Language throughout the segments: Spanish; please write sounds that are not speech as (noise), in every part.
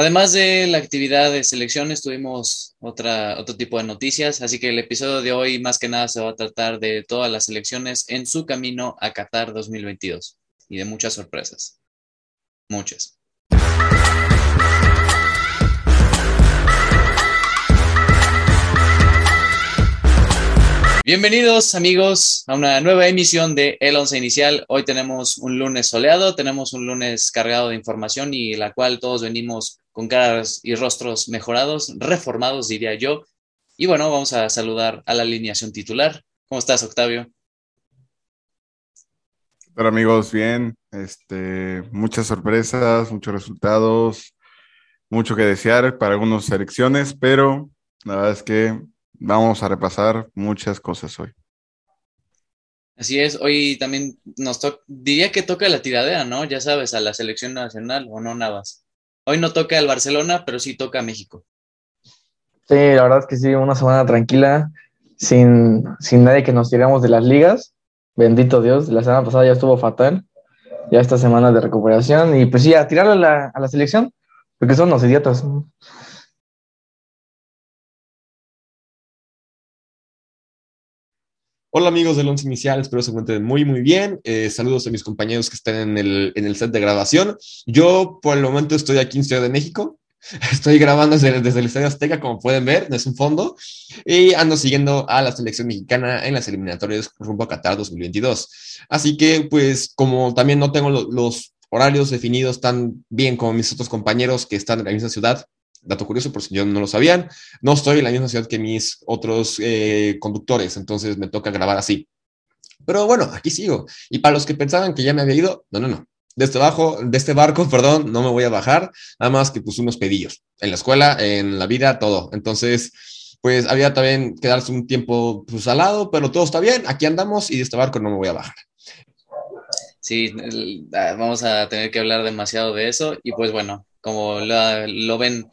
Además de la actividad de selecciones, tuvimos otra, otro tipo de noticias, así que el episodio de hoy más que nada se va a tratar de todas las selecciones en su camino a Qatar 2022 y de muchas sorpresas. Muchas. Bienvenidos amigos a una nueva emisión de El Once Inicial. Hoy tenemos un lunes soleado, tenemos un lunes cargado de información y la cual todos venimos con caras y rostros mejorados, reformados diría yo. Y bueno, vamos a saludar a la alineación titular. ¿Cómo estás, Octavio? Hola amigos, bien. Este, muchas sorpresas, muchos resultados, mucho que desear para algunas selecciones, pero la verdad es que vamos a repasar muchas cosas hoy. Así es, hoy también nos toca, diría que toca la tiradera, ¿no? Ya sabes, a la selección nacional o no, Navas. Hoy no toca el Barcelona, pero sí toca México. Sí, la verdad es que sí, una semana tranquila, sin, sin nadie que nos tiramos de las ligas. Bendito Dios, la semana pasada ya estuvo fatal. Ya esta semana de recuperación. Y pues sí, a tirarle a la, a la selección, porque son los idiotas. Hola amigos del Once Inicial, espero se encuentren muy muy bien. Eh, saludos a mis compañeros que están en el, en el set de grabación. Yo por el momento estoy aquí en Ciudad de México. (laughs) Estoy grabando desde, desde el Estadio Azteca, como pueden ver, es un fondo. Y ando siguiendo a la selección mexicana en las eliminatorias rumbo a Qatar 2022. Así que, pues, como también no tengo los horarios definidos tan bien como mis otros compañeros que están en la misma ciudad, dato curioso, por si yo no lo sabían, no estoy en la misma ciudad que mis otros eh, conductores, entonces me toca grabar así. Pero bueno, aquí sigo. Y para los que pensaban que ya me había ido, no, no, no. De este, bajo, de este barco, (laughs) perdón, no me voy a bajar, nada más que pues unos pedillos. En la escuela, en la vida, todo. Entonces, pues había también que darse un tiempo pues, al lado, pero todo está bien, aquí andamos y de este barco no me voy a bajar. Sí, ah, vamos a tener que hablar demasiado de eso y pues bueno, como lo ven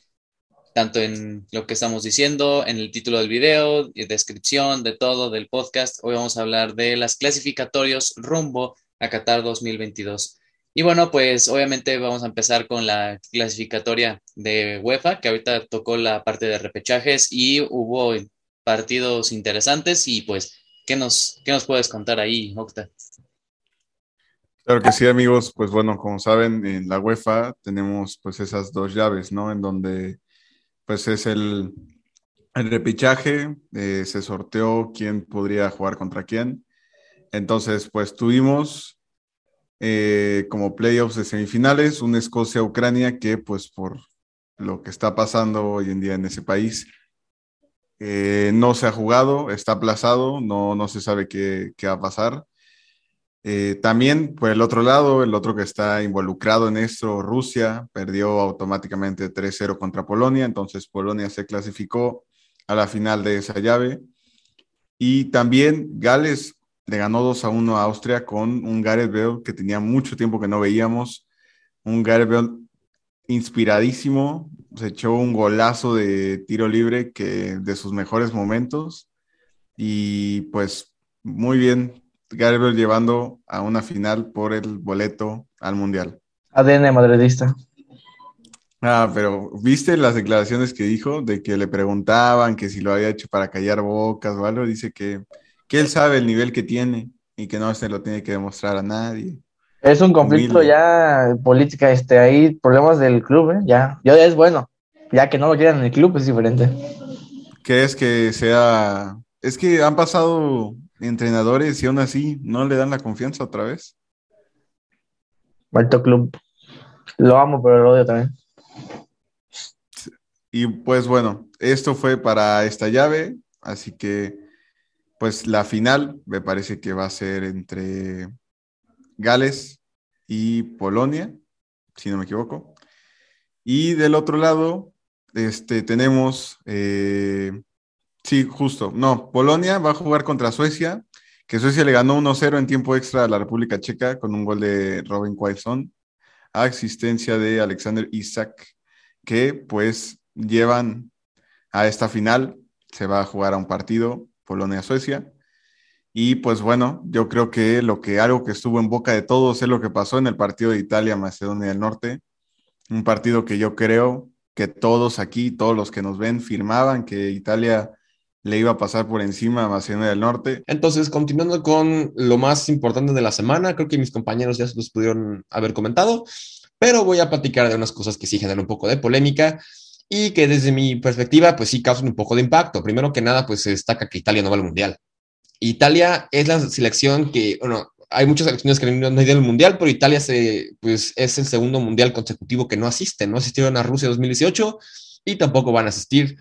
tanto en lo que estamos diciendo, en el título del video, descripción de todo del podcast. Hoy vamos a hablar de las clasificatorios rumbo a Qatar 2022. Y bueno, pues obviamente vamos a empezar con la clasificatoria de UEFA, que ahorita tocó la parte de repechajes y hubo partidos interesantes y pues, ¿qué nos, qué nos puedes contar ahí, Octa? Claro que sí, amigos. Pues bueno, como saben, en la UEFA tenemos pues esas dos llaves, ¿no? En donde pues es el, el repichaje, eh, se sorteó quién podría jugar contra quién. Entonces, pues tuvimos eh, como playoffs de semifinales un Escocia-Ucrania que pues por lo que está pasando hoy en día en ese país, eh, no se ha jugado, está aplazado, no, no se sabe qué, qué va a pasar. Eh, también, por el otro lado, el otro que está involucrado en esto, Rusia, perdió automáticamente 3-0 contra Polonia, entonces Polonia se clasificó a la final de esa llave. Y también Gales le ganó 2-1 a Austria con un Gareth Bale que tenía mucho tiempo que no veíamos, un Gareth Bale inspiradísimo, se echó un golazo de tiro libre que de sus mejores momentos y pues muy bien Garibel llevando a una final por el boleto al Mundial. ADN madridista. Ah, pero ¿viste las declaraciones que dijo de que le preguntaban que si lo había hecho para callar bocas o algo? Dice que, que él sabe el nivel que tiene y que no se lo tiene que demostrar a nadie. Es un conflicto ya política, este, hay problemas del club, ¿eh? ya, ya es bueno, ya que no lo quieran en el club es diferente. ¿Qué es que sea? Es que han pasado entrenadores y aún así no le dan la confianza otra vez. Malto Club. Lo amo, pero lo odio también. Y pues bueno, esto fue para esta llave, así que pues la final me parece que va a ser entre Gales y Polonia, si no me equivoco. Y del otro lado, este, tenemos eh, Sí, justo. No, Polonia va a jugar contra Suecia, que Suecia le ganó 1-0 en tiempo extra a la República Checa con un gol de Robin Quaison a existencia de Alexander Isak, que pues llevan a esta final. Se va a jugar a un partido, Polonia-Suecia. Y pues bueno, yo creo que lo que algo que estuvo en boca de todos es lo que pasó en el partido de Italia-Macedonia del Norte. Un partido que yo creo que todos aquí, todos los que nos ven, firmaban que Italia le iba a pasar por encima a Macedonia del Norte. Entonces, continuando con lo más importante de la semana, creo que mis compañeros ya se los pudieron haber comentado, pero voy a platicar de unas cosas que sí generan un poco de polémica y que desde mi perspectiva, pues sí causan un poco de impacto. Primero que nada, pues se destaca que Italia no va al Mundial. Italia es la selección que, bueno, hay muchas selecciones que no han ido al Mundial, pero Italia se, pues, es el segundo Mundial consecutivo que no asiste. No asistieron a Rusia 2018 y tampoco van a asistir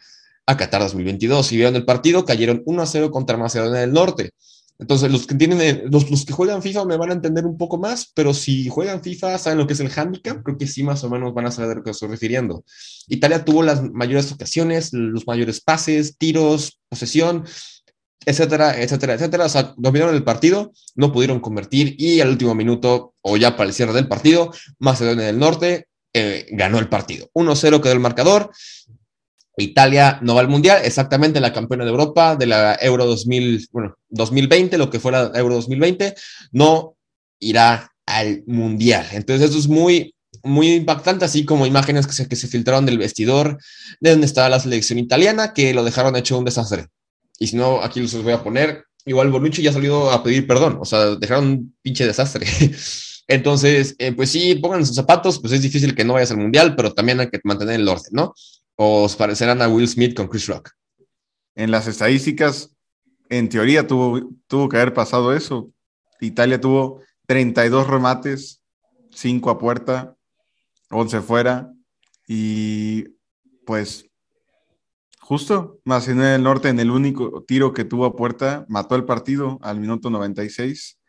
a Qatar 2022. Si vieron el partido, cayeron 1 a 0 contra Macedonia del Norte. Entonces, los que tienen, eh, los, que juegan FIFA me van a entender un poco más, pero si juegan FIFA, saben lo que es el handicap, creo que sí más o menos van a saber a lo que estoy refiriendo. Italia tuvo las mayores ocasiones, los mayores pases, tiros, posesión, etcétera, etcétera, etcétera. O sea, dominaron el partido, no pudieron convertir y al último minuto, o ya para el cierre del partido, Macedonia del Norte eh, ganó el partido. 1-0 quedó el marcador. Italia no va al Mundial, exactamente la campeona de Europa de la Euro 2000, bueno, 2020, lo que fue la Euro 2020, no irá al Mundial. Entonces eso es muy, muy impactante, así como imágenes que se, que se filtraron del vestidor de donde estaba la selección italiana, que lo dejaron hecho un desastre. Y si no, aquí los voy a poner. Igual Bonucci ya ha salido a pedir perdón, o sea, dejaron un pinche desastre. (laughs) Entonces, eh, pues sí, pongan sus zapatos, pues es difícil que no vayas al mundial, pero también hay que mantener el orden, ¿no? Os parecerán a Will Smith con Chris Rock. En las estadísticas, en teoría tuvo, tuvo que haber pasado eso. Italia tuvo 32 remates, 5 a puerta, 11 fuera, y pues Justo, Macedonia del Norte en el único tiro que tuvo a puerta, mató el partido al minuto 96.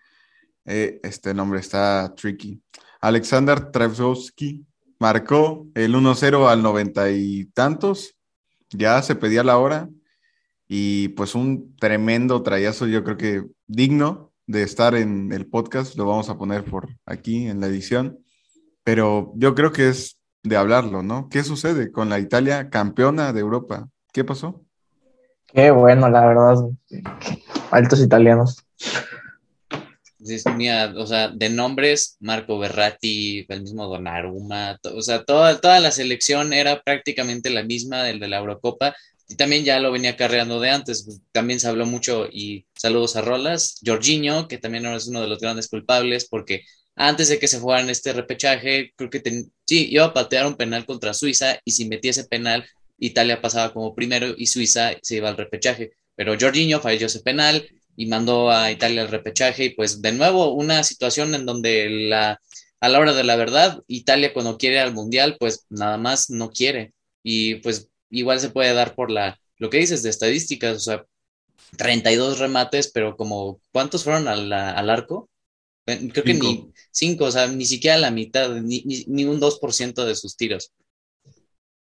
Eh, este nombre está tricky. Alexander Trevsowski marcó el 1-0 al noventa y tantos. Ya se pedía la hora. Y pues un tremendo trayazo, yo creo que digno de estar en el podcast. Lo vamos a poner por aquí en la edición. Pero yo creo que es de hablarlo, ¿no? ¿Qué sucede con la Italia campeona de Europa? ¿Qué pasó? Qué bueno, la verdad. Altos italianos. O sea, de nombres, Marco Berratti, el mismo Donnarumma, o sea, toda, toda la selección era prácticamente la misma del de la Eurocopa y también ya lo venía carreando de antes. También se habló mucho y saludos a Rolas. Jorginho, que también es uno de los grandes culpables porque antes de que se fueran este repechaje, creo que sí, iba a patear un penal contra Suiza y si metía ese penal Italia pasaba como primero y Suiza se iba al repechaje. Pero Jorginho falló ese penal y mandó a Italia al repechaje y pues de nuevo una situación en donde la, a la hora de la verdad, Italia cuando quiere al Mundial pues nada más no quiere y pues igual se puede dar por la, lo que dices de estadísticas, o sea, 32 remates, pero como, ¿cuántos fueron al, al arco? Creo que ni cinco, o sea, ni siquiera la mitad, ni, ni, ni un 2% de sus tiros.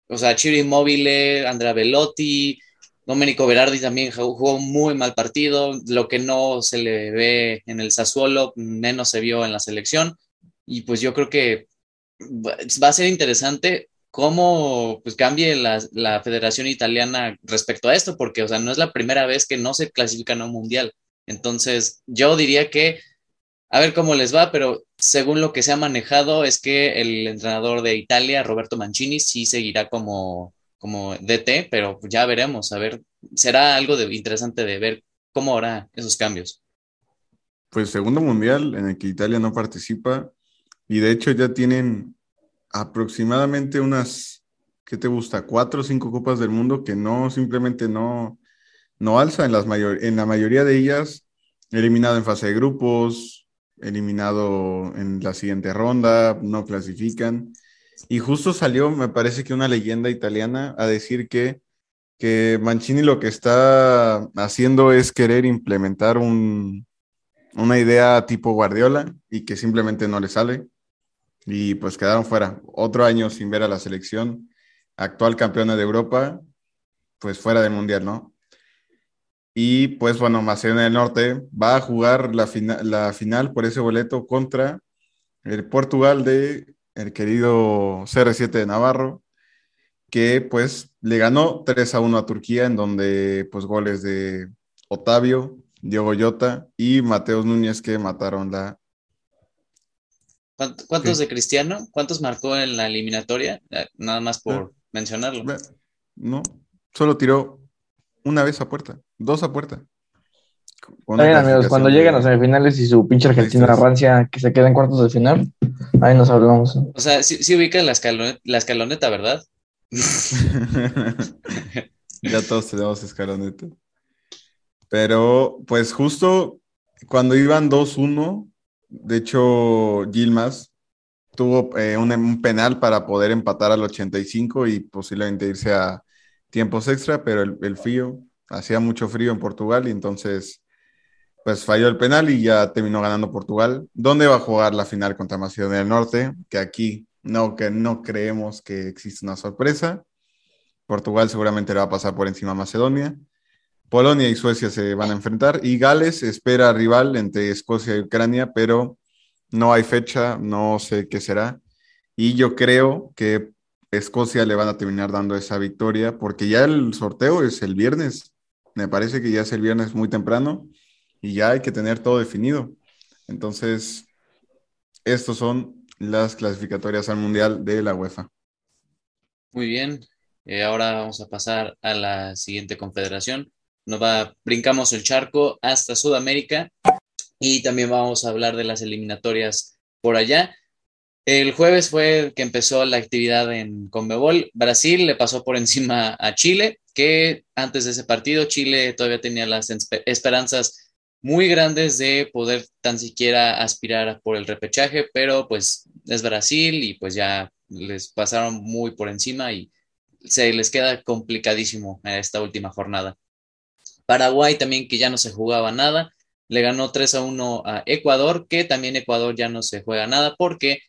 O sea, Chiro Immobile, Andrea Velotti, Domenico Berardi también jugó muy mal partido. Lo que no se le ve en el Sassuolo, menos se vio en la selección. Y pues yo creo que va a ser interesante cómo pues, cambie la, la, Federación Italiana respecto a esto, porque o sea, no es la primera vez que no se clasifican a un mundial. Entonces, yo diría que a ver cómo les va, pero según lo que se ha manejado es que el entrenador de Italia, Roberto Mancini, sí seguirá como, como DT, pero ya veremos, a ver, será algo de, interesante de ver cómo hará esos cambios. Pues segundo mundial en el que Italia no participa y de hecho ya tienen aproximadamente unas, ¿qué te gusta? Cuatro o cinco copas del mundo que no, simplemente no, no alza en, las mayor, en la mayoría de ellas, eliminado en fase de grupos, eliminado en la siguiente ronda, no clasifican. Y justo salió, me parece que una leyenda italiana a decir que, que Mancini lo que está haciendo es querer implementar un, una idea tipo Guardiola y que simplemente no le sale. Y pues quedaron fuera. Otro año sin ver a la selección, actual campeona de Europa, pues fuera del Mundial, ¿no? Y pues bueno, Macedonia del Norte va a jugar la, la final por ese boleto contra el Portugal de el querido CR7 de Navarro, que pues le ganó 3 a 1 a Turquía, en donde pues goles de Otavio, Diego Llota y Mateos Núñez que mataron la... ¿Cuántos de Cristiano? ¿Cuántos marcó en la eliminatoria? Eh, nada más por, mencionarlo. No, solo tiró una vez a puerta, dos a puerta. Bien, amigos, cuando lleguen a los semifinales y su pinche Argentina rancia que se queda en cuartos de final, ahí nos hablamos. O sea, sí, sí ubican la, escaloneta, la escaloneta, ¿verdad? (laughs) ya todos tenemos escaloneta. Pero, pues justo cuando iban 2-1, de hecho, Gilmas tuvo eh, un, un, penal para poder empatar al 85 y posiblemente irse a tiempos extra, pero el, el frío, hacía mucho frío en Portugal y entonces pues falló el penal y ya terminó ganando Portugal. ¿Dónde va a jugar la final contra Macedonia del Norte? Que aquí no, que no creemos que existe una sorpresa. Portugal seguramente le va a pasar por encima a Macedonia. Polonia y Suecia se van a enfrentar y Gales espera rival entre Escocia y Ucrania, pero no hay fecha, no sé qué será. Y yo creo que Escocia le van a terminar dando esa victoria porque ya el sorteo es el viernes. Me parece que ya es el viernes muy temprano y ya hay que tener todo definido. Entonces, estos son las clasificatorias al Mundial de la UEFA. Muy bien, eh, ahora vamos a pasar a la siguiente confederación. Nos va, brincamos el charco hasta Sudamérica y también vamos a hablar de las eliminatorias por allá. El jueves fue que empezó la actividad en Conmebol. Brasil le pasó por encima a Chile, que antes de ese partido Chile todavía tenía las esperanzas muy grandes de poder tan siquiera aspirar por el repechaje, pero pues es Brasil y pues ya les pasaron muy por encima y se les queda complicadísimo esta última jornada. Paraguay también que ya no se jugaba nada, le ganó 3 a 1 a Ecuador, que también Ecuador ya no se juega nada porque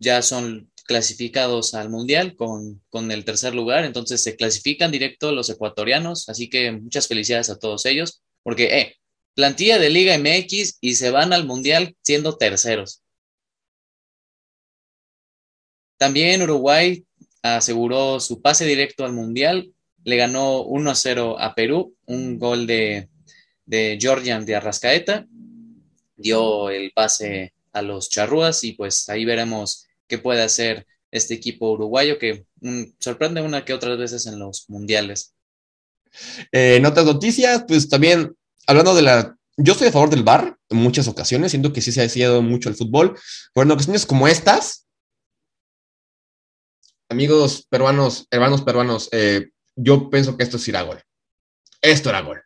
ya son clasificados al Mundial con, con el tercer lugar, entonces se clasifican directo los ecuatorianos, así que muchas felicidades a todos ellos, porque, eh, plantilla de Liga MX y se van al Mundial siendo terceros. También Uruguay aseguró su pase directo al Mundial, le ganó 1 a 0 a Perú, un gol de, de Georgian de Arrascaeta, dio el pase a los charrúas y pues ahí veremos qué puede hacer este equipo uruguayo que mm, sorprende una que otras veces en los mundiales. Eh, en otras noticias, pues también hablando de la... Yo estoy a favor del bar en muchas ocasiones, siento que sí se ha decidido mucho el fútbol, pero en ocasiones como estas, amigos peruanos, hermanos peruanos, eh, yo pienso que esto es ir a gol. Esto era gol,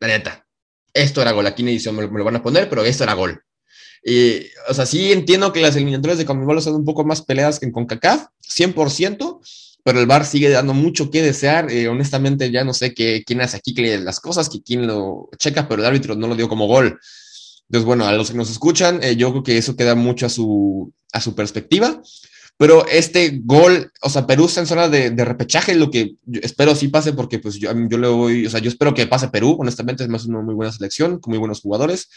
la neta. Esto era gol. Aquí en edición me, me lo van a poner, pero esto era gol. Y, o sea, sí entiendo que las eliminatorias de Conmebol son un poco más peleadas que en CONCACAF, 100%, pero el VAR sigue dando mucho que desear. Eh, honestamente, ya no sé qué, quién hace aquí las cosas, que quién lo checa, pero el árbitro no lo dio como gol. Entonces, bueno, a los que nos escuchan, eh, yo creo que eso queda mucho a su, a su perspectiva. Pero este gol, o sea, Perú está en zona de, de repechaje, lo que espero sí pase, porque pues yo, yo le voy, o sea, yo espero que pase Perú, honestamente, es más una muy buena selección, con muy buenos jugadores,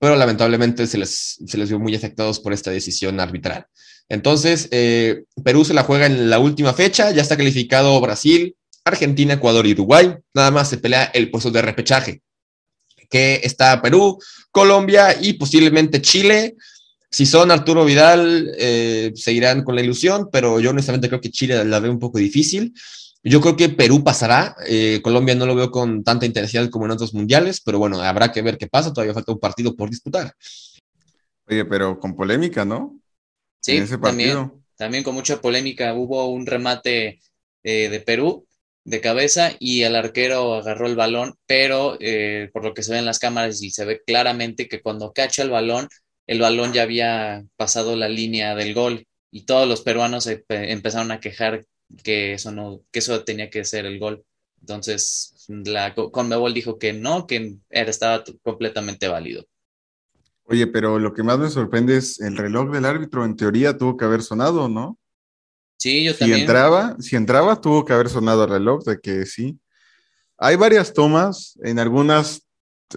pero lamentablemente se les, se les vio muy afectados por esta decisión arbitral. Entonces, eh, Perú se la juega en la última fecha, ya está calificado Brasil, Argentina, Ecuador y Uruguay. Nada más se pelea el puesto de repechaje, que está Perú, Colombia y posiblemente Chile. Si son Arturo Vidal, eh, seguirán con la ilusión, pero yo honestamente creo que Chile la ve un poco difícil. Yo creo que Perú pasará. Eh, Colombia no lo veo con tanta intensidad como en otros mundiales, pero bueno, habrá que ver qué pasa. Todavía falta un partido por disputar. Oye, pero con polémica, ¿no? Sí, también, también con mucha polémica. Hubo un remate eh, de Perú de cabeza y el arquero agarró el balón, pero eh, por lo que se ve en las cámaras y se ve claramente que cuando cacha el balón, el balón ya había pasado la línea del gol y todos los peruanos empezaron a quejar que eso no, que eso tenía que ser el gol. Entonces, la Conmebol dijo que no, que era, estaba completamente válido. Oye, pero lo que más me sorprende es el reloj del árbitro. En teoría tuvo que haber sonado, ¿no? Sí, yo si también. Entraba, si entraba, tuvo que haber sonado el reloj, de que sí. Hay varias tomas, en algunas,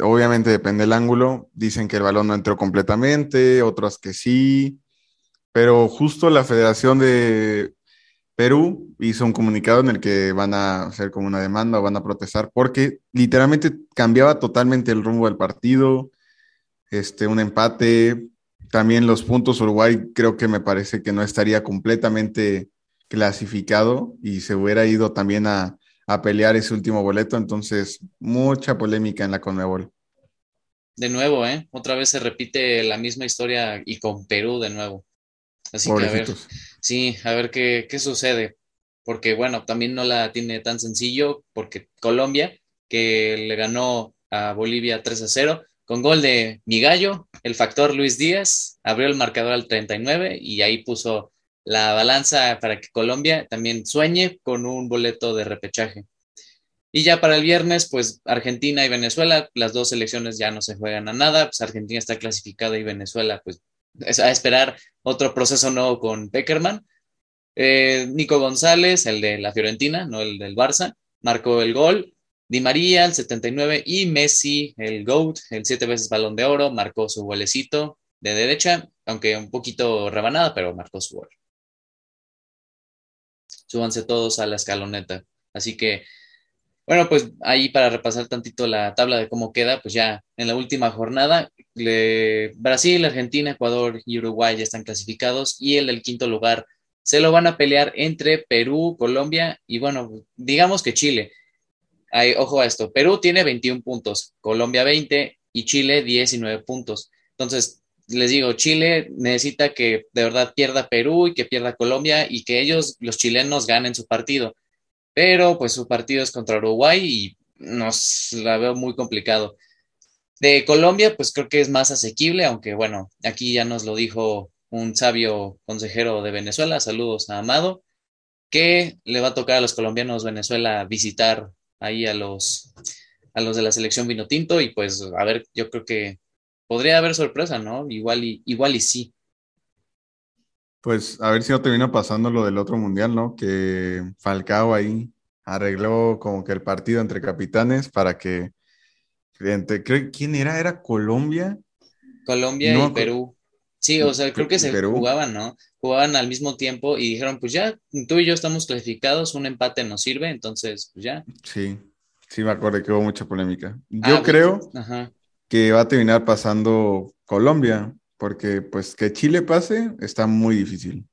obviamente depende del ángulo, dicen que el balón no entró completamente, otras que sí, pero justo la Federación de Perú hizo un comunicado en el que van a hacer como una demanda o van a protestar porque literalmente cambiaba totalmente el rumbo del partido este, un empate. También los puntos Uruguay creo que me parece que no estaría completamente clasificado y se hubiera ido también a, a pelear ese último boleto. Entonces, mucha polémica en la Conmebol. De nuevo, ¿eh? Otra vez se repite la misma historia y con Perú de nuevo. Así que a ver, sí, a ver qué, qué sucede. Porque bueno, también no la tiene tan sencillo porque Colombia, que le ganó a Bolivia 3 a 0, con gol de Migallo, el factor Luis Díaz, abrió el marcador al 39 y ahí puso la balanza para que Colombia también sueñe con un boleto de repechaje. Y ya para el viernes, pues Argentina y Venezuela, las dos selecciones ya no se juegan a nada, pues Argentina está clasificada y Venezuela, pues es a esperar otro proceso nuevo con Peckerman. Eh, Nico González, el de la Fiorentina, no el del Barça, marcó el gol. Di María, el 79, y Messi, el GOAT, el siete veces balón de oro, marcó su golecito de derecha, aunque un poquito rebanada, pero marcó su gol. Súbanse todos a la escaloneta. Así que bueno, pues ahí para repasar tantito la tabla de cómo queda, pues ya en la última jornada, Brasil, Argentina, Ecuador y Uruguay ya están clasificados y el del quinto lugar se lo van a pelear entre Perú, Colombia y bueno, digamos que Chile. Ojo a esto, Perú tiene 21 puntos, Colombia 20 y Chile 19 puntos. Entonces, les digo, Chile necesita que de verdad pierda Perú y que pierda Colombia y que ellos, los chilenos, ganen su partido pero pues su partido es contra Uruguay y nos la veo muy complicado. De Colombia, pues creo que es más asequible, aunque bueno, aquí ya nos lo dijo un sabio consejero de Venezuela, saludos a Amado, que le va a tocar a los colombianos Venezuela visitar ahí a los, a los de la selección Vinotinto y pues a ver, yo creo que podría haber sorpresa, ¿no? Igual y, igual y sí. Pues a ver si no termina pasando lo del otro mundial, ¿no? Que Falcao ahí arregló como que el partido entre capitanes para que ¿quién era? ¿Era Colombia? Colombia y Perú. Sí, o sea, creo que se jugaban, ¿no? Jugaban al mismo tiempo y dijeron, pues ya, tú y yo estamos clasificados, un empate nos sirve, entonces, pues ya. Sí, sí me acuerdo que hubo mucha polémica. Yo ah, pues, creo que va a terminar pasando Colombia, porque pues que Chile pase está muy difícil.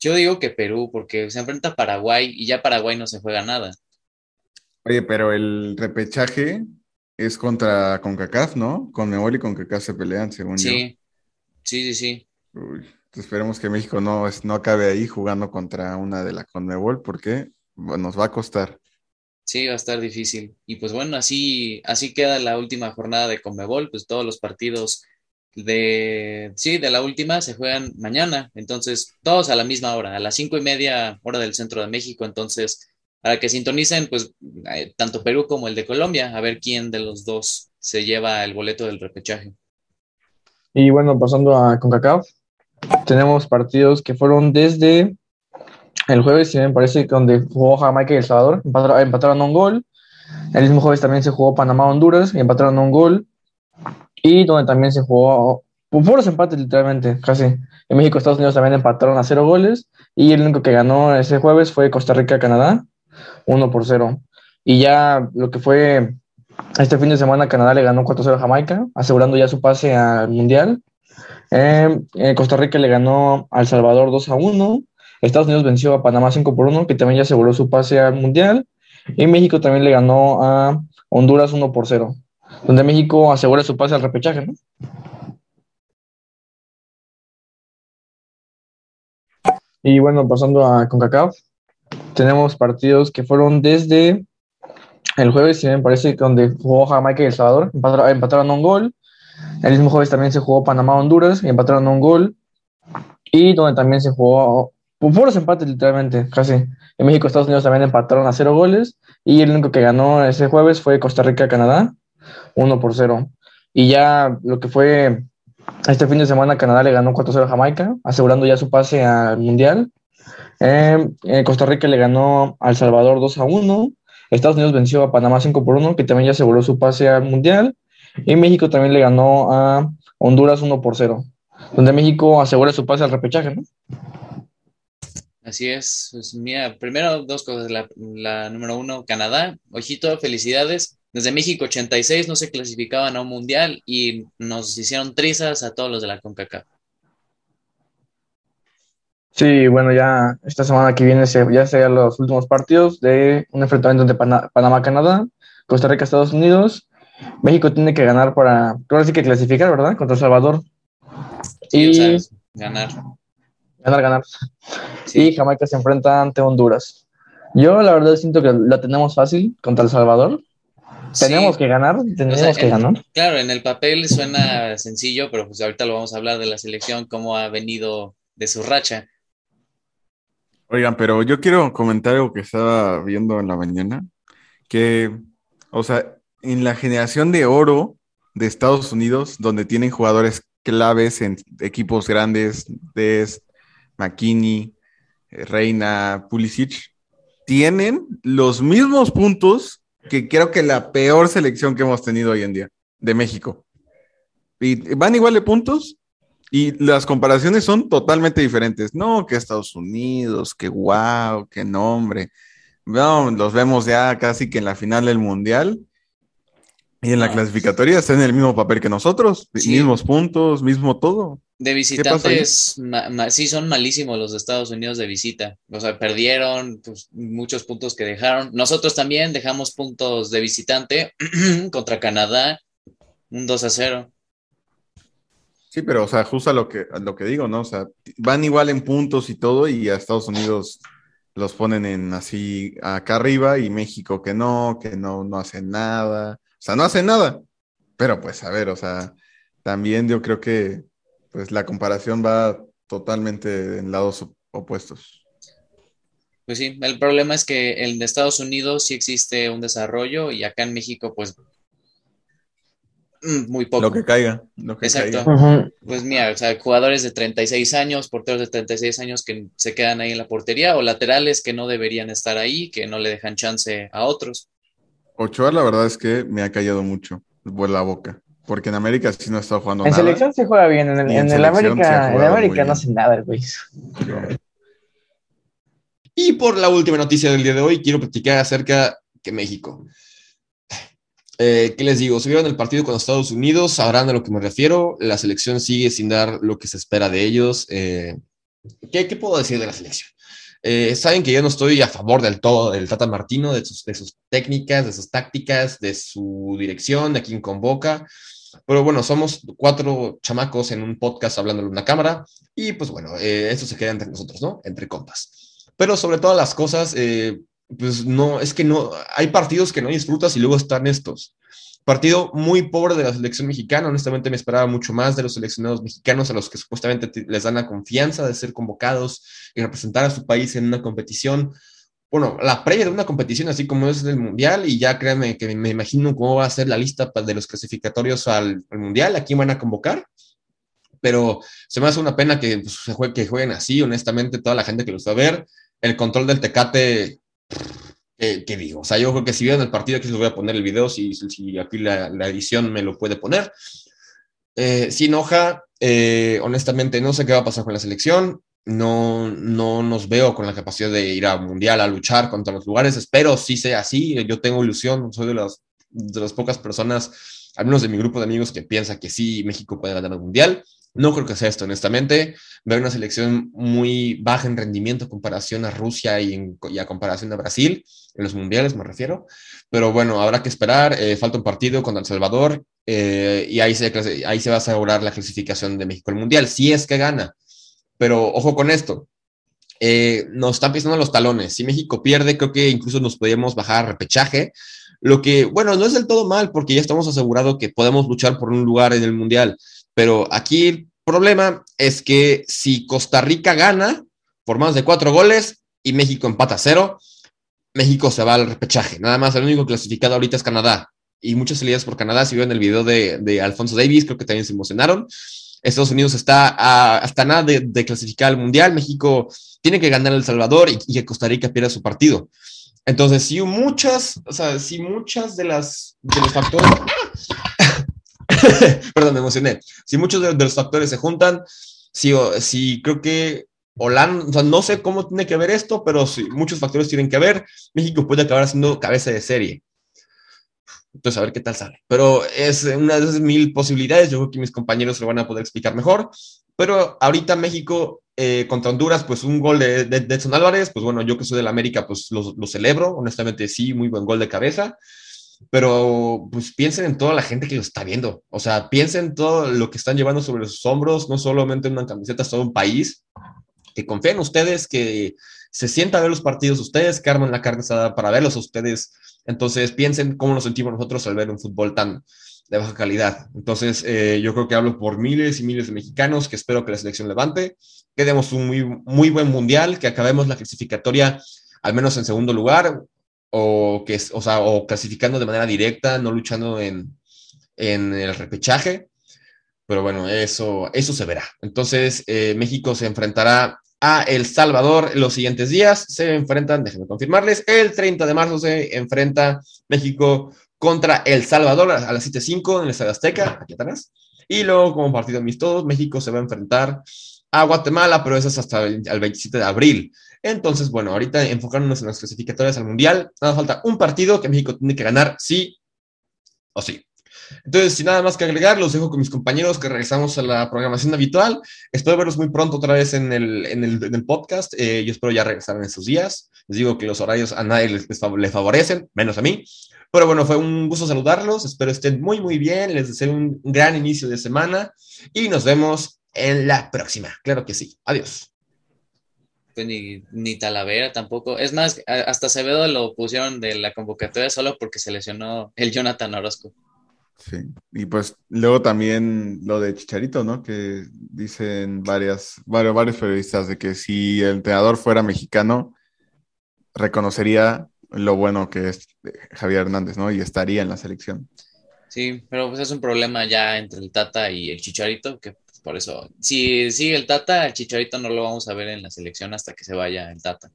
Yo digo que Perú, porque se enfrenta a Paraguay y ya Paraguay no se juega nada. Oye, pero el repechaje es contra CONCACAF, ¿no? Con Mebol y CONCACAF se pelean, según yo. Sí, sí, sí. Uy, esperemos que México no, no acabe ahí jugando contra una de la Conmebol porque nos va a costar. Sí, va a estar difícil. Y pues bueno, así, así queda la última jornada de Conmebol, pues todos los partidos de, sí, de la última se juegan mañana, entonces todos a la misma hora, a las cinco y media hora del centro de México, entonces para que sintonicen, pues eh, tanto Perú como el de Colombia, a ver quién de los dos se lleva el boleto del repechaje. Y bueno, pasando a CONCACAF, tenemos partidos que fueron desde el jueves, si me parece, donde jugó Jamaica y El Salvador, empataron, empataron un gol. El mismo jueves también se jugó Panamá-Honduras y empataron un gol y donde también se jugó puros empates literalmente, casi. En México, Estados Unidos también empataron a cero goles y el único que ganó ese jueves fue Costa Rica-Canadá, 1 por 0. Y ya lo que fue este fin de semana, Canadá le ganó 4-0 a Jamaica, asegurando ya su pase al Mundial. Em, eh, Costa Rica le ganó a El Salvador 2 a 1. Estados Unidos venció a Panamá 5 por 1, que también ya aseguró su pase al Mundial. Y México también le ganó a Honduras 1 por 0 donde México asegura su pase al repechaje, ¿no? Y bueno, pasando a CONCACAF, tenemos partidos que fueron desde el jueves, si me parece, donde jugó Jamaica y El Salvador, empataron, un gol. El mismo jueves también se jugó Panamá-Honduras y empataron un gol. Y donde también se jugó por puros empates, literalmente, casi. En México, Estados Unidos también empataron a cero goles. Y el único que ganó ese jueves fue Costa Rica-Canadá. 1 por 0. Y ya lo que fue este fin de semana, Canadá le ganó 4-0 a Jamaica, asegurando ya su pase al Mundial. Em, eh, Costa Rica le ganó a El Salvador 2 a 1. Estados Unidos venció a Panamá 5 por 1, que también ya aseguró su pase al Mundial. Y México también le ganó a Honduras 1 por 0, donde México asegura su pase al repechaje, ¿no? Así es. Pues mira, primero dos cosas. La, la número uno, Canadá. Ojito, felicidades. Desde México 86 no se clasificaban a un mundial y nos hicieron trizas a todos los de la CONCACAF. Sí, bueno, ya esta semana que viene se, ya serían los últimos partidos de un enfrentamiento entre Pana- Panamá-Canadá, Costa Rica-Estados Unidos. México tiene que ganar para, ahora sí que clasificar, ¿verdad? Contra El Salvador. Sí, y o sea, ganar. ganar, ganar. Sí. Y Jamaica se enfrenta ante Honduras. Yo la verdad siento que la tenemos fácil contra El Salvador. Tenemos que ganar, tenemos O sea, que en- ganar. Claro, en el papel suena sencillo, pero pues ahorita lo vamos a hablar de la selección, cómo ha venido de su racha. Oigan, pero yo quiero comentar algo que estaba viendo en la mañana, que, o sea, en la generación de oro de Estados Unidos, donde tienen jugadores claves en equipos grandes, Des, McKinney, eh, Reina, Pulisic, tienen los mismos puntos que creo que la peor selección que hemos tenido hoy en día, de México. Y van igual de puntos, y las comparaciones son totalmente diferentes. No, que Estados Unidos, que wow, que nombre. No, los vemos ya casi que en la final del Mundial. Y en la No. clasificatoria están en el mismo papel que nosotros, Sí. mismos puntos, mismo todo. De visitantes, ma- ma- sí son malísimos los de Estados Unidos de visita. O sea, perdieron pues, muchos puntos que dejaron. Nosotros también dejamos puntos de visitante (clears throat) contra Canadá, un 2 a 0. Sí, pero o sea, justo a lo que, a lo que digo, ¿no? O sea, van igual en puntos y todo, y a Estados Unidos los ponen en así acá arriba, y México que no, que no, no hace nada. O sea, no hace nada. Pero pues, a ver, o sea, también yo creo que pues la comparación va totalmente en lados op- opuestos. Pues sí, el problema es que de Estados Unidos sí existe un desarrollo y acá en México, pues, muy poco. Lo que caiga, lo que Exacto. caiga. Pues mira, o sea, jugadores de 36 años, porteros de 36 años que se quedan ahí en la portería o laterales que no deberían estar ahí, que no le dejan chance a otros. Ochoa, la verdad es que me ha callado mucho la boca, porque en América sí no ha estado jugando En nada. selección se juega bien, en el, en en el América, en América bien. no hace nada el güey. Y por la última noticia del día de hoy, quiero platicar acerca de México. Eh, ¿Qué les digo? Si vieron el partido con Estados Unidos, sabrán a lo que me refiero. La selección sigue sin dar lo que se espera de ellos. Eh, ¿qué, qué puedo decir de la selección? Eh, saben que yo no estoy a favor del todo del Tata Martino, de sus, de sus técnicas, de sus tácticas, de su dirección, de quien convoca. Pero bueno, somos cuatro chamacos en un podcast hablando en una cámara y pues bueno, eh, esto se queda entre nosotros, ¿no? Entre compas. Pero sobre todas las cosas, eh, pues no, es que no, hay partidos que no disfrutas y luego están estos. Partido muy pobre de la selección mexicana, honestamente me esperaba mucho más de los seleccionados mexicanos a los que supuestamente te- les dan la confianza de ser convocados y representar a su país en una competición. Bueno, la previa de una competición así como es el Mundial y ya créanme que me imagino cómo va a ser la lista de los clasificatorios al, al Mundial, a quién van a convocar pero se me hace una pena que, pues, que jueguen así, honestamente, toda la gente que los va a ver. El control del Tecate, ¿qué, qué digo? O sea, yo creo que si vieron el partido, aquí les voy a poner el video, si, si aquí la, la edición me lo puede poner. Eh, sí enoja, eh, honestamente, no sé qué va a pasar con la selección. No, no nos veo con la capacidad de ir a mundial a luchar contra los lugares. Espero sí sea así. Yo tengo ilusión, soy de las, de las pocas personas, al menos de mi grupo de amigos, que piensa que sí, México puede ganar el mundial. No creo que sea esto, honestamente. Veo una selección muy baja en rendimiento en comparación a Rusia y, en- a comparación a Brasil, en los mundiales me refiero. Pero bueno, habrá que esperar. eh, falta un partido contra El Salvador eh, y ahí se, ahí se va a asegurar la clasificación de México al mundial, si es que gana. Pero ojo con esto. eh, nos están pisando los talones. Si México pierde, creo que incluso nos podríamos bajar a repechaje. Lo que, bueno, no es del todo mal porque ya estamos asegurados que podemos luchar por un lugar en el mundial. Pero aquí el problema es que si Costa Rica gana por más de cuatro goles y México empata a cero, México se va al repechaje. Nada más, el único clasificado ahorita es Canadá. Y muchas salidas por Canadá, si vieron el video de, de Alfonso Davis, creo que también se emocionaron. Estados Unidos está hasta nada de, de clasificar al Mundial. México tiene que ganar El Salvador y, que Costa Rica pierda su partido. Entonces, si muchas, o sea, si muchas de las de los factores (laughs) Perdón, me emocioné. Si muchos de, los factores se juntan, si, si creo que Holanda, no sé cómo tiene que ver esto, pero si muchos factores tienen que ver, México puede acabar siendo cabeza de serie. Entonces, a ver qué tal sale. Pero es una de esas mil posibilidades. Yo creo que mis compañeros lo van a poder explicar mejor. Pero ahorita México eh, contra Honduras, pues un gol de, de, de Edson Álvarez, pues bueno, yo que soy del América, pues lo, celebro, honestamente sí, muy buen gol de cabeza, pero pues piensen en toda la gente que lo está viendo, o sea, piensen en todo lo que están llevando sobre sus hombros, no solamente en una camiseta, todo un país, que confíen en ustedes, que se sienta a ver los partidos ustedes, que arman la carne para verlos a ustedes, entonces piensen cómo nos sentimos nosotros al ver un fútbol tan de baja calidad. Entonces, eh, yo creo que hablo por miles y miles de mexicanos que espero que la selección levante, que demos un muy, muy buen mundial, que acabemos la clasificatoria al menos en segundo lugar, o, que, o, sea, o clasificando de manera directa, no luchando en, en el repechaje. Pero bueno, eso, eso se verá. Entonces, eh, México se enfrentará a El Salvador los siguientes días. Se enfrentan, déjenme confirmarles, el 30 de marzo se enfrenta México contra El Salvador a las 7.05 en el Estadio Azteca, aquí atrás. Y luego, como partido amistoso, México se va a enfrentar a Guatemala, pero eso es hasta el, 27 de abril. Entonces, bueno, ahorita enfocándonos en las clasificatorias al Mundial, nada falta un partido que México tiene que ganar sí o sí. Entonces, sin nada más que agregar, los dejo con mis compañeros que regresamos a la programación habitual. Espero verlos muy pronto otra vez en el, en el, en el podcast. Eh, yo espero ya regresar en estos días. Les digo que los horarios a nadie les, les favorecen, menos a mí. Pero bueno, fue un gusto saludarlos. Espero estén muy, muy bien. Les deseo un gran inicio de semana y nos vemos en la próxima. Claro que sí. Adiós. Pues ni, ni Talavera tampoco. Es más, hasta Acevedo lo pusieron de la convocatoria solo porque se lesionó el Jonathan Orozco. Sí, y pues luego también lo de Chicharito, ¿no? Que dicen varias, varios, varios periodistas de que si el entrenador fuera mexicano, reconocería lo bueno que es Javier Hernández, ¿no? Y estaría en la selección. Sí, pero pues es un problema ya entre el Tata y el Chicharito, que por eso, si sigue el Tata, el Chicharito no lo vamos a ver en la selección hasta que se vaya el Tata.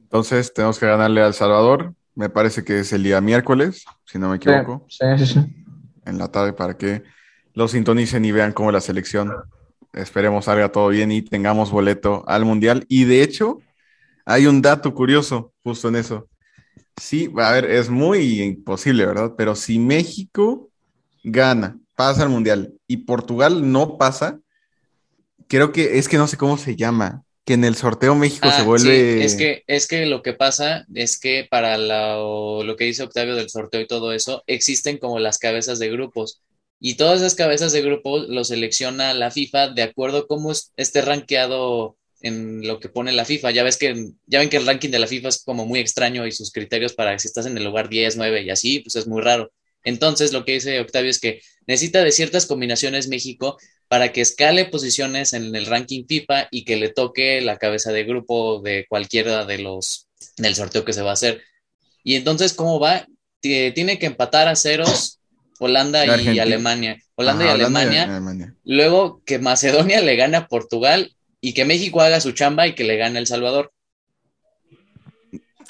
Entonces tenemos que ganarle a El Salvador, me parece que es el día miércoles, si no me equivoco. Sí, sí, sí. En la tarde para que lo sintonicen y vean cómo la selección, esperemos salga todo bien y tengamos boleto al Mundial. Y de hecho, hay un dato curioso justo en eso. Sí, a ver, es muy imposible, ¿verdad? Pero si México gana, pasa al Mundial y Portugal no pasa, creo que es que no sé cómo se llama, que en el sorteo México Ah, se vuelve... sí, es que, es que lo que pasa es que para la- lo que dice Octavio del sorteo y todo eso, existen como las cabezas de grupos. Y todas esas cabezas de grupos lo selecciona la FIFA de acuerdo a cómo es- esté rankeado en lo que pone la FIFA. Ya ves que, ya ven que el ranking de la FIFA es como muy extraño y sus criterios para si estás en el lugar 10, 9 y así, pues es muy raro. Entonces, lo que dice Octavio es que necesita de ciertas combinaciones México para que escale posiciones en el ranking FIFA y que le toque la cabeza de grupo de cualquiera de los del sorteo que se va a hacer. Y entonces, ¿cómo va? Tiene que empatar a ceros Holanda y. Alemania. Holanda Ajá, y Alemania. Alemania. Luego que Macedonia le gane a Portugal y que México haga su chamba y que le gane El Salvador.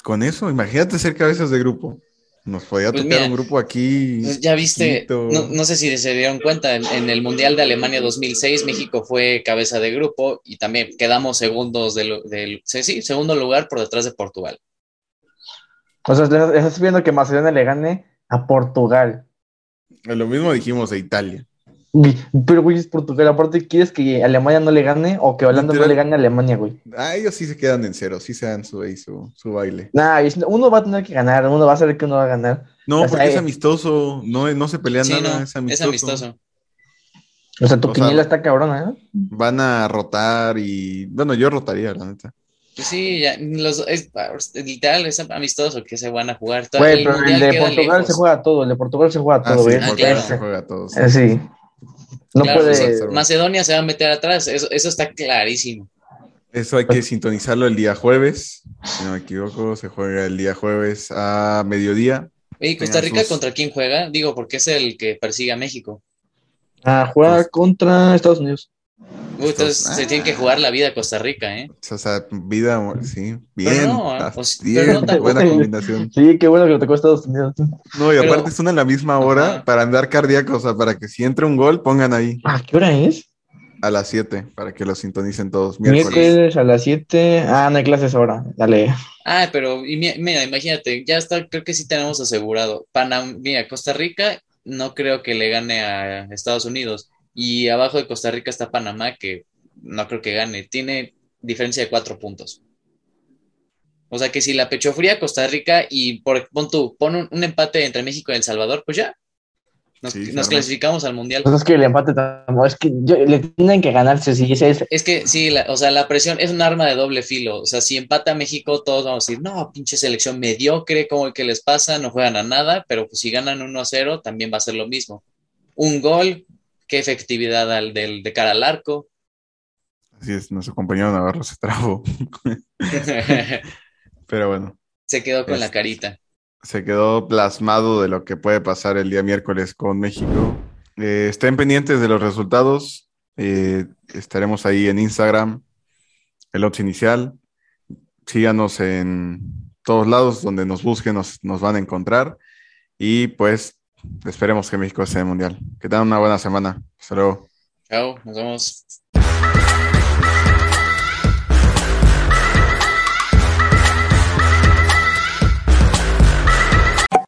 Con eso, imagínate ser cabezas de grupo. Nos podía Pues tocar mira, un grupo aquí. Pues ya viste, no, no sé si se dieron cuenta, en, en el Mundial de Alemania 2006 México fue cabeza de grupo y también quedamos segundos del, del sí, sí, segundo lugar por detrás de Portugal. O sea, estás viendo que Macedonia le gane a Portugal. Lo mismo dijimos de Italia. Pero, güey, es Portugal. Aparte, ¿quieres que Alemania no le gane o que Holanda no le gane a Alemania, güey? Ah, ellos sí se quedan en cero, sí se dan su, su, su baile. Nah, uno va a tener que ganar, uno va a saber que uno va a ganar. No, O sea, porque es eh, amistoso, no, no se pelean Sí, nada, no, es amistoso. es amistoso. O sea, tu O sea, quiniela está cabrona, ¿eh? Van a rotar y, bueno, yo rotaría, la neta. Pues sí, ya, los, es, literal, es amistoso que se van a jugar. Todo- Güey, pero el de Portugal lejos. se juega todo, el de Portugal se juega Ah, todo, sí, güey. Ah, claro. se juega a todos. Eh, sí. No Claro, puede. ser. Macedonia se va a meter atrás, eso, eso está clarísimo. Eso hay que sintonizarlo el día jueves, si no me equivoco, se juega el día jueves a mediodía. ¿Y Costa Rica sus- contra quién juega? Digo, porque es el que persigue a México. Ah, juega contra Estados Unidos. Uy, Entonces Ah. se tiene que jugar la vida a Costa Rica, ¿eh? O sea, vida, sí, bien, no, ah, pues, bien, no buena combinación. Sí, qué bueno que lo tocó Estados Unidos. No, y Pero- aparte están a la misma hora Ajá. para andar cardíacos, o sea, para que si entra un gol, pongan ahí Ah, ¿qué hora es? a las 7, para que lo sintonicen todos. Miércoles. A las 7. Ah, no hay clases ahora. Dale. Ah, pero y mi- mira, imagínate, ya está, creo que sí tenemos asegurado. Panam, mira, Costa Rica no creo que le gane a Estados Unidos. Y abajo de Costa Rica está Panamá, que no creo que gane. Tiene diferencia de cuatro puntos. O sea que si la pecho fría Costa Rica y por, pon tú, pon un, un empate entre México y El Salvador, pues ya. Nos, Sí, clasificamos al Mundial. Pues es que el empate es que yo- le tienen que ganarse, si ese es, Es que sí, la- o sea, la presión es un arma de doble filo. O sea, si empata México, todos vamos a decir, no, pinche selección mediocre, como que les pasa, no juegan a nada, pero pues si ganan 1 a 0, también va a ser lo mismo. Un gol, qué efectividad al del, de cara al arco. Así es, nuestro compañero Navarro se trajo. (laughs) Pero bueno, Se quedó con la Es- carita. se quedó plasmado de lo que puede pasar el día miércoles con México. Eh, estén pendientes de los resultados. Eh, estaremos ahí en Instagram, el Odds Inicial. Síganos en todos lados donde nos busquen, nos, nos van a encontrar. Y pues esperemos que México en el Mundial. Que tengan una buena semana. Hasta luego. Chao, nos vemos.